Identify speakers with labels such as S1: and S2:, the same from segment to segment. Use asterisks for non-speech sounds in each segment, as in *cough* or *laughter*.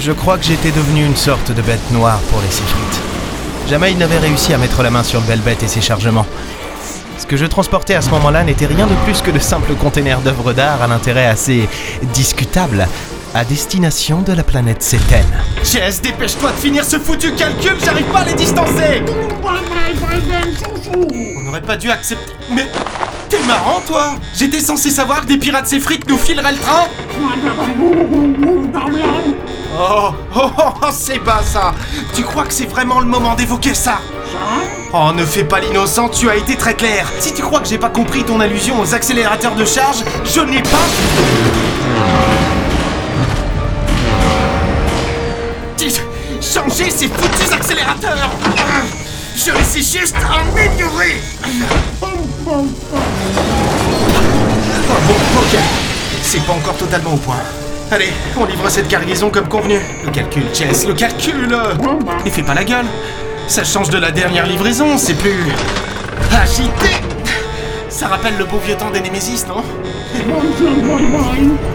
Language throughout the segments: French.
S1: Je crois que j'étais devenu une sorte de bête noire pour les Sifrites. Jamais il n'avait réussi à mettre la main sur Velvet et ses chargements. Ce que je transportais à ce moment-là n'était rien de plus que de simples containers d'œuvres d'art à l'intérêt assez discutable, à destination de la planète Cétène.
S2: Jess, dépêche-toi de finir ce foutu calcul, j'arrive pas à les distancer On n'aurait pas dû accepter... Mais... T'es marrant, toi J'étais censé savoir que des pirates séfrites nous fileraient le train Oh, oh, oh, oh, c'est pas ça Tu crois que c'est vraiment le moment d'évoquer ça? Oh, ne fais pas l'innocent, tu as été très clair. Si tu crois que j'ai pas compris ton allusion aux accélérateurs de charge, je n'ai pas... Changer ces foutus accélérateurs Je les ai juste améliorés Oh bon, ok. C'est pas encore totalement au point. Allez, on livre cette cargaison comme convenu. Le calcul, Chess, le calcul. Et fais pas la gueule. Ça change de la dernière livraison, c'est plus... agité. Ça rappelle le beau vieux temps des Némésis, non?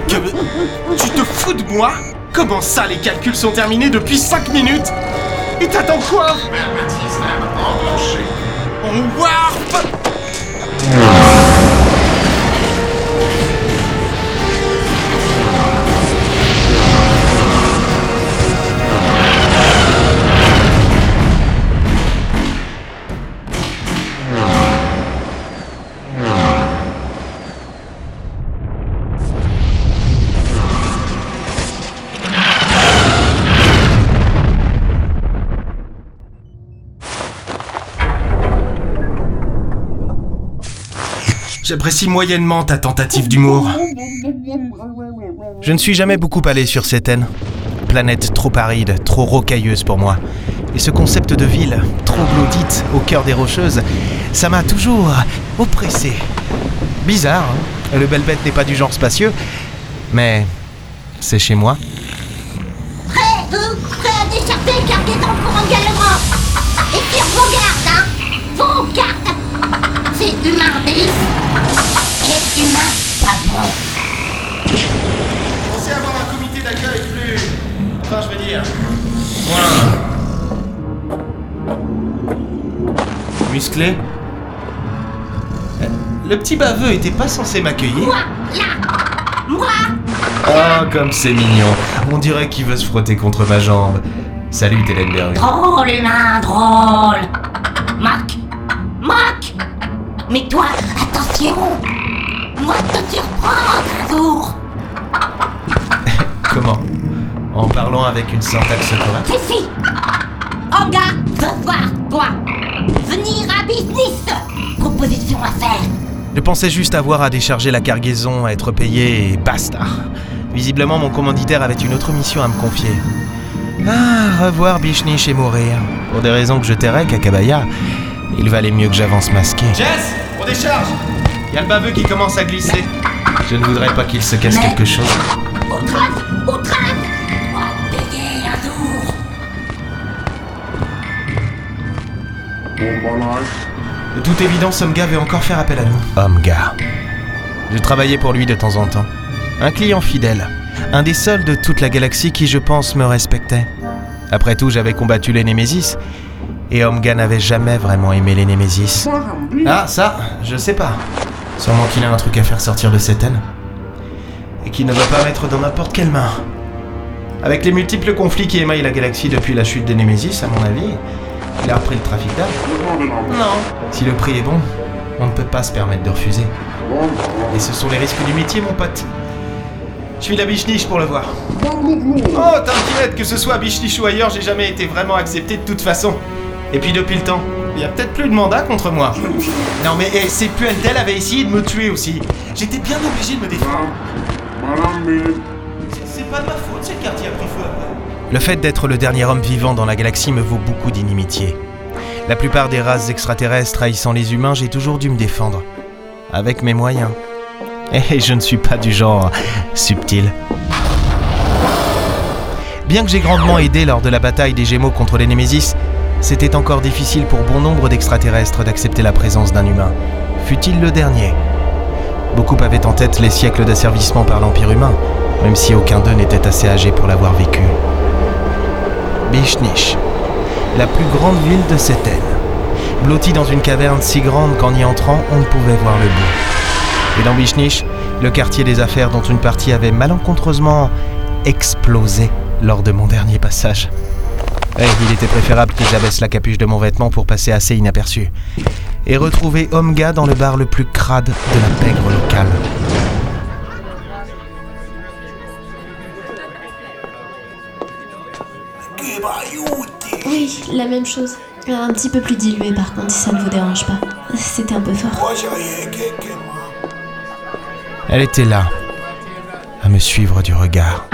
S2: Que... Tu te fous de moi? Comment ça, les calculs sont terminés depuis 5 minutes? Et t'attends quoi? On J'apprécie moyennement ta tentative d'humour.
S1: Je ne suis jamais beaucoup allé sur Cétène. Planète trop aride, trop rocailleuse pour moi. Et ce concept de ville, trop glaudite, au cœur des rocheuses, ça m'a toujours oppressé. Bizarre, hein le Belbet n'est pas du genre spacieux, mais c'est chez moi.
S2: Dire... Musclé. Euh, Le petit baveux était pas censé m'accueillir.
S3: Moi, là! Moi!
S1: Oh, comme c'est mignon. On dirait qu'il veut se frotter contre ma jambe. Salut, Telenberg.
S3: Drôle, humain, drôle. Moque Moque Mais toi, attention! Moi, te surprendre un jour
S1: En parlant avec une syntaxe correcte
S3: Si, si Anga veut voir toi Venir à business Proposition à faire
S1: Je pensais juste avoir à décharger la cargaison, à être payé et basta. Visiblement, mon commanditaire avait une autre mission à me confier. Ah, revoir Bichniche et mourir. Pour des raisons que je tairais, Kakabaya, il valait mieux que j'avance masqué.
S2: Jess On décharge Y a le baveux qui commence à glisser.
S1: Je ne voudrais pas qu'il se casse
S3: Mais-
S1: quelque chose.
S3: Au train Au train
S1: De toute évidence, Omga veut encore faire appel à nous. Omga. Je travaillais pour lui de temps en temps. Un client fidèle. Un des seuls de toute la galaxie qui, je pense, me respectait. Après tout, j'avais combattu les Némésis. Et Omga n'avait jamais vraiment aimé les Némésis. Ah, ça, je sais pas. Sûrement qu'il a un truc à faire sortir de cette haine. Et qu'il ne va pas mettre dans n'importe quelle main. Avec les multiples conflits qui émaillent la galaxie depuis la chute des Némésis, à mon avis, il a repris le trafic d'armes. Non. Si le prix est bon, on ne peut pas se permettre de refuser. Et ce sont les risques du métier, mon pote. Je suis la bichniche pour le voir. Oh, t'inquiète, que ce soit à bichniche ou ailleurs, j'ai jamais été vraiment accepté de toute façon. Et puis depuis le temps, il y a peut-être plus de mandat contre moi. Non mais eh, ces puelles avaient essayé de me tuer aussi. J'étais bien obligé de me défendre. C'est- C'est pas de ma faute, c'est le quartier a pris feu après. Le fait d'être le dernier homme vivant dans la galaxie me vaut beaucoup d'inimitié. La plupart des races extraterrestres haïssant les humains, j'ai toujours dû me défendre. Avec mes moyens. *laughs* Et je ne suis pas du genre subtil. Bien que j'ai grandement aidé lors de la bataille des Gémeaux contre les Némésis, c'était encore difficile pour bon nombre d'extraterrestres d'accepter la présence d'un humain, fut-il le dernier? Beaucoup avaient en tête les siècles d'asservissement par l'Empire humain, même si aucun d'eux n'était assez âgé pour l'avoir vécu. Bichnich, la plus grande ville de cette aile, blottie dans une caverne si grande qu'en y entrant, on ne pouvait voir le bout. Et dans Bichnich, le quartier des affaires dont une partie avait malencontreusement explosé lors de mon dernier passage. Eh, il était préférable que j'abaisse la capuche de mon vêtement pour passer assez inaperçu. Et retrouver Omga dans le bar le plus crade de la pègre locale.
S4: Oui, la même chose. Un petit peu plus dilué par contre, si ça ne vous dérange pas. C'était un peu fort.
S1: Elle était là, à me suivre du regard.